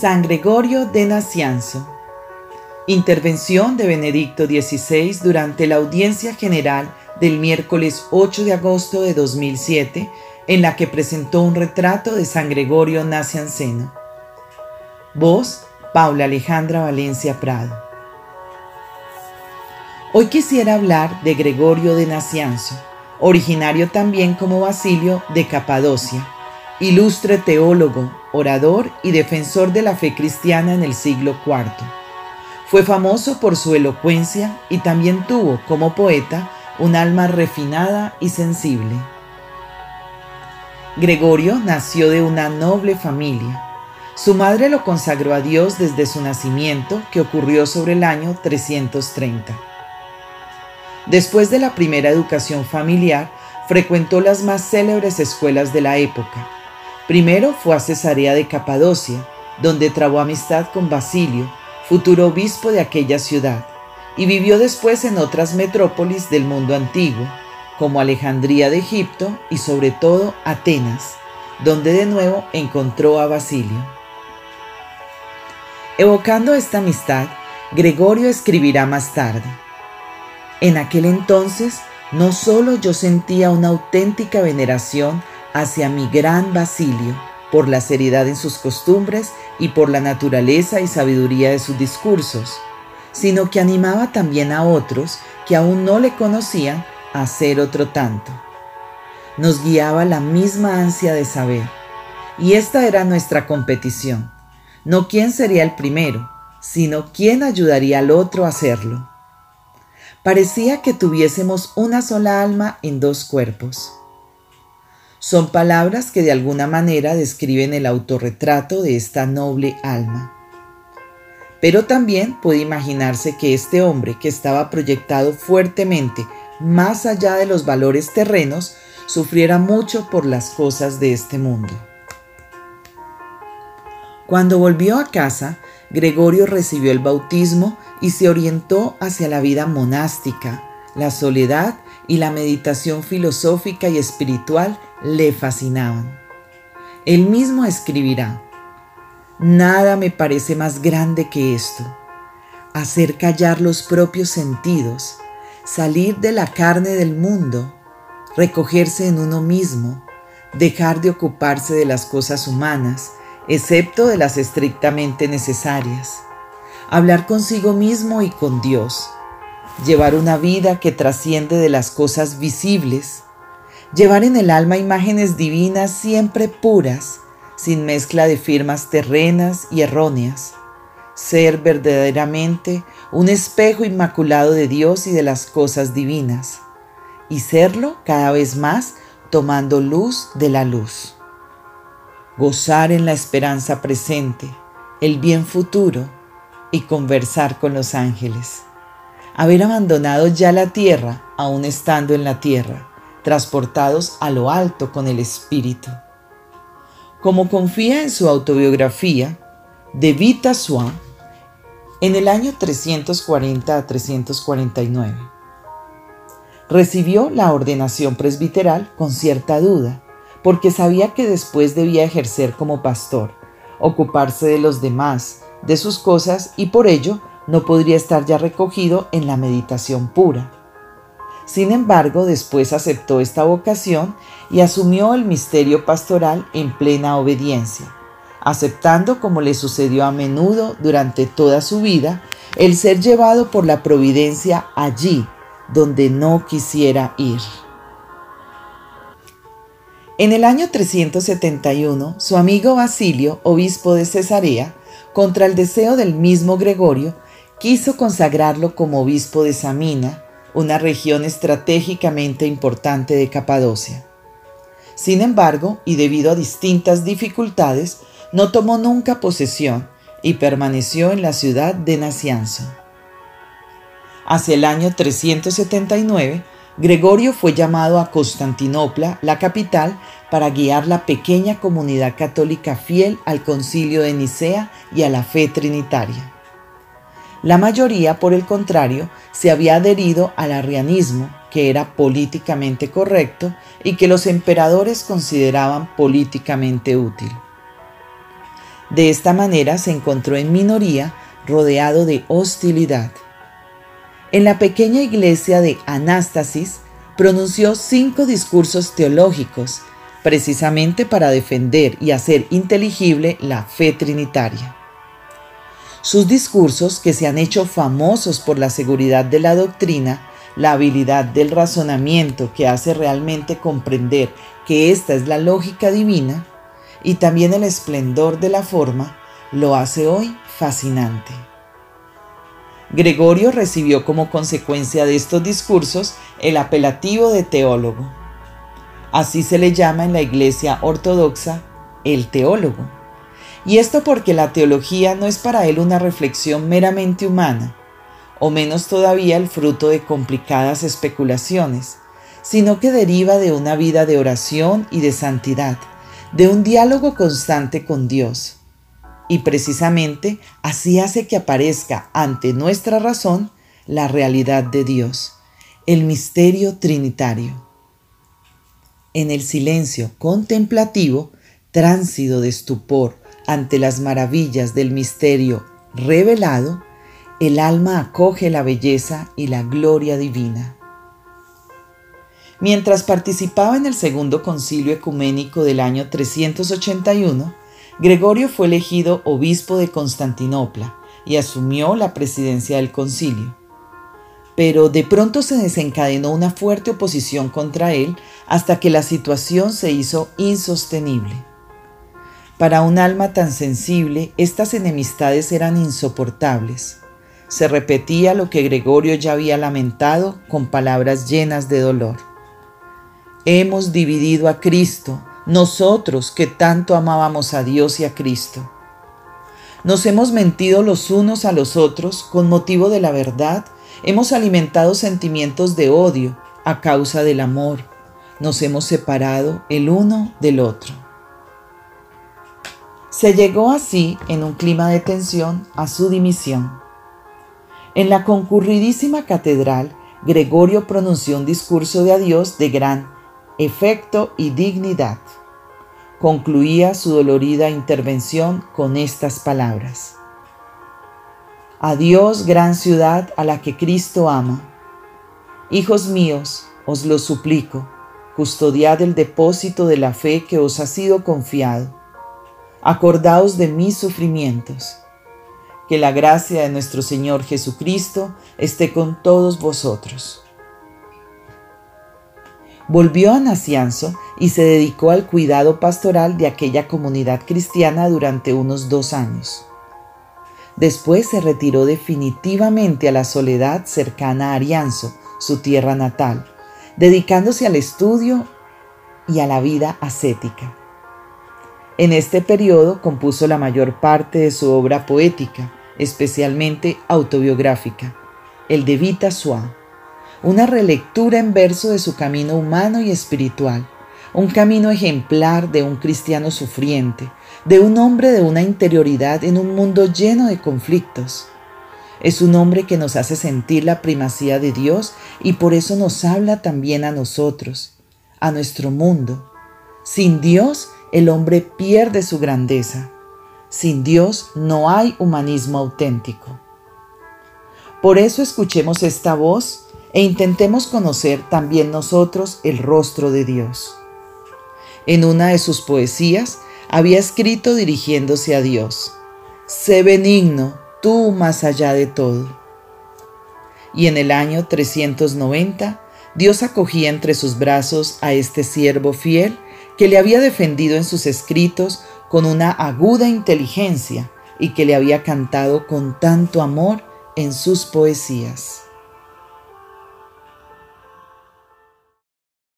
San Gregorio de Nacianzo. Intervención de Benedicto XVI durante la audiencia general del miércoles 8 de agosto de 2007, en la que presentó un retrato de San Gregorio Nacianceno. Voz, Paula Alejandra Valencia Prado. Hoy quisiera hablar de Gregorio de Nacianzo, originario también como Basilio de Capadocia, ilustre teólogo, orador y defensor de la fe cristiana en el siglo IV. Fue famoso por su elocuencia y también tuvo, como poeta, un alma refinada y sensible. Gregorio nació de una noble familia. Su madre lo consagró a Dios desde su nacimiento, que ocurrió sobre el año 330. Después de la primera educación familiar, frecuentó las más célebres escuelas de la época. Primero fue a Cesarea de Capadocia, donde trabó amistad con Basilio, futuro obispo de aquella ciudad y vivió después en otras metrópolis del mundo antiguo, como Alejandría de Egipto y sobre todo Atenas, donde de nuevo encontró a Basilio. Evocando esta amistad, Gregorio escribirá más tarde. En aquel entonces, no solo yo sentía una auténtica veneración hacia mi gran Basilio, por la seriedad en sus costumbres y por la naturaleza y sabiduría de sus discursos, sino que animaba también a otros que aún no le conocían a hacer otro tanto. Nos guiaba la misma ansia de saber, y esta era nuestra competición, no quién sería el primero, sino quién ayudaría al otro a hacerlo. Parecía que tuviésemos una sola alma en dos cuerpos. Son palabras que de alguna manera describen el autorretrato de esta noble alma. Pero también puede imaginarse que este hombre, que estaba proyectado fuertemente más allá de los valores terrenos, sufriera mucho por las cosas de este mundo. Cuando volvió a casa, Gregorio recibió el bautismo y se orientó hacia la vida monástica. La soledad y la meditación filosófica y espiritual le fascinaban. Él mismo escribirá, Nada me parece más grande que esto, hacer callar los propios sentidos, salir de la carne del mundo, recogerse en uno mismo, dejar de ocuparse de las cosas humanas, excepto de las estrictamente necesarias, hablar consigo mismo y con Dios, llevar una vida que trasciende de las cosas visibles, llevar en el alma imágenes divinas siempre puras, sin mezcla de firmas terrenas y erróneas, ser verdaderamente un espejo inmaculado de Dios y de las cosas divinas, y serlo cada vez más tomando luz de la luz. Gozar en la esperanza presente, el bien futuro y conversar con los ángeles. Haber abandonado ya la tierra, aún estando en la tierra, transportados a lo alto con el Espíritu como confía en su autobiografía, de Vita Sua, en el año 340 a 349. Recibió la ordenación presbiteral con cierta duda, porque sabía que después debía ejercer como pastor, ocuparse de los demás, de sus cosas, y por ello no podría estar ya recogido en la meditación pura. Sin embargo, después aceptó esta vocación y asumió el misterio pastoral en plena obediencia, aceptando, como le sucedió a menudo durante toda su vida, el ser llevado por la providencia allí donde no quisiera ir. En el año 371, su amigo Basilio, obispo de Cesarea, contra el deseo del mismo Gregorio, quiso consagrarlo como obispo de Samina, una región estratégicamente importante de Capadocia. Sin embargo, y debido a distintas dificultades, no tomó nunca posesión y permaneció en la ciudad de Nacianzo. Hacia el año 379, Gregorio fue llamado a Constantinopla, la capital, para guiar la pequeña comunidad católica fiel al concilio de Nicea y a la fe trinitaria. La mayoría, por el contrario, se había adherido al arrianismo, que era políticamente correcto y que los emperadores consideraban políticamente útil. De esta manera se encontró en minoría, rodeado de hostilidad. En la pequeña iglesia de Anástasis pronunció cinco discursos teológicos, precisamente para defender y hacer inteligible la fe trinitaria. Sus discursos, que se han hecho famosos por la seguridad de la doctrina, la habilidad del razonamiento que hace realmente comprender que esta es la lógica divina, y también el esplendor de la forma, lo hace hoy fascinante. Gregorio recibió como consecuencia de estos discursos el apelativo de teólogo. Así se le llama en la Iglesia Ortodoxa el teólogo. Y esto porque la teología no es para él una reflexión meramente humana, o menos todavía el fruto de complicadas especulaciones, sino que deriva de una vida de oración y de santidad, de un diálogo constante con Dios. Y precisamente así hace que aparezca ante nuestra razón la realidad de Dios, el misterio trinitario. En el silencio contemplativo, tránsito de estupor ante las maravillas del misterio revelado, el alma acoge la belleza y la gloria divina. Mientras participaba en el segundo concilio ecuménico del año 381, Gregorio fue elegido obispo de Constantinopla y asumió la presidencia del concilio. Pero de pronto se desencadenó una fuerte oposición contra él hasta que la situación se hizo insostenible. Para un alma tan sensible, estas enemistades eran insoportables. Se repetía lo que Gregorio ya había lamentado con palabras llenas de dolor. Hemos dividido a Cristo, nosotros que tanto amábamos a Dios y a Cristo. Nos hemos mentido los unos a los otros con motivo de la verdad, hemos alimentado sentimientos de odio a causa del amor, nos hemos separado el uno del otro. Se llegó así, en un clima de tensión, a su dimisión. En la concurridísima catedral, Gregorio pronunció un discurso de adiós de gran efecto y dignidad. Concluía su dolorida intervención con estas palabras. Adiós, gran ciudad a la que Cristo ama. Hijos míos, os lo suplico, custodiad el depósito de la fe que os ha sido confiado acordaos de mis sufrimientos. Que la gracia de nuestro Señor Jesucristo esté con todos vosotros. Volvió a Nacianzo y se dedicó al cuidado pastoral de aquella comunidad cristiana durante unos dos años. Después se retiró definitivamente a la soledad cercana a Arianzo, su tierra natal, dedicándose al estudio y a la vida ascética. En este periodo compuso la mayor parte de su obra poética, especialmente autobiográfica, el de Vita Sua, una relectura en verso de su camino humano y espiritual, un camino ejemplar de un cristiano sufriente, de un hombre de una interioridad en un mundo lleno de conflictos. Es un hombre que nos hace sentir la primacía de Dios y por eso nos habla también a nosotros, a nuestro mundo. Sin Dios, el hombre pierde su grandeza. Sin Dios no hay humanismo auténtico. Por eso escuchemos esta voz e intentemos conocer también nosotros el rostro de Dios. En una de sus poesías había escrito dirigiéndose a Dios, Sé benigno, tú más allá de todo. Y en el año 390, Dios acogía entre sus brazos a este siervo fiel que le había defendido en sus escritos con una aguda inteligencia y que le había cantado con tanto amor en sus poesías.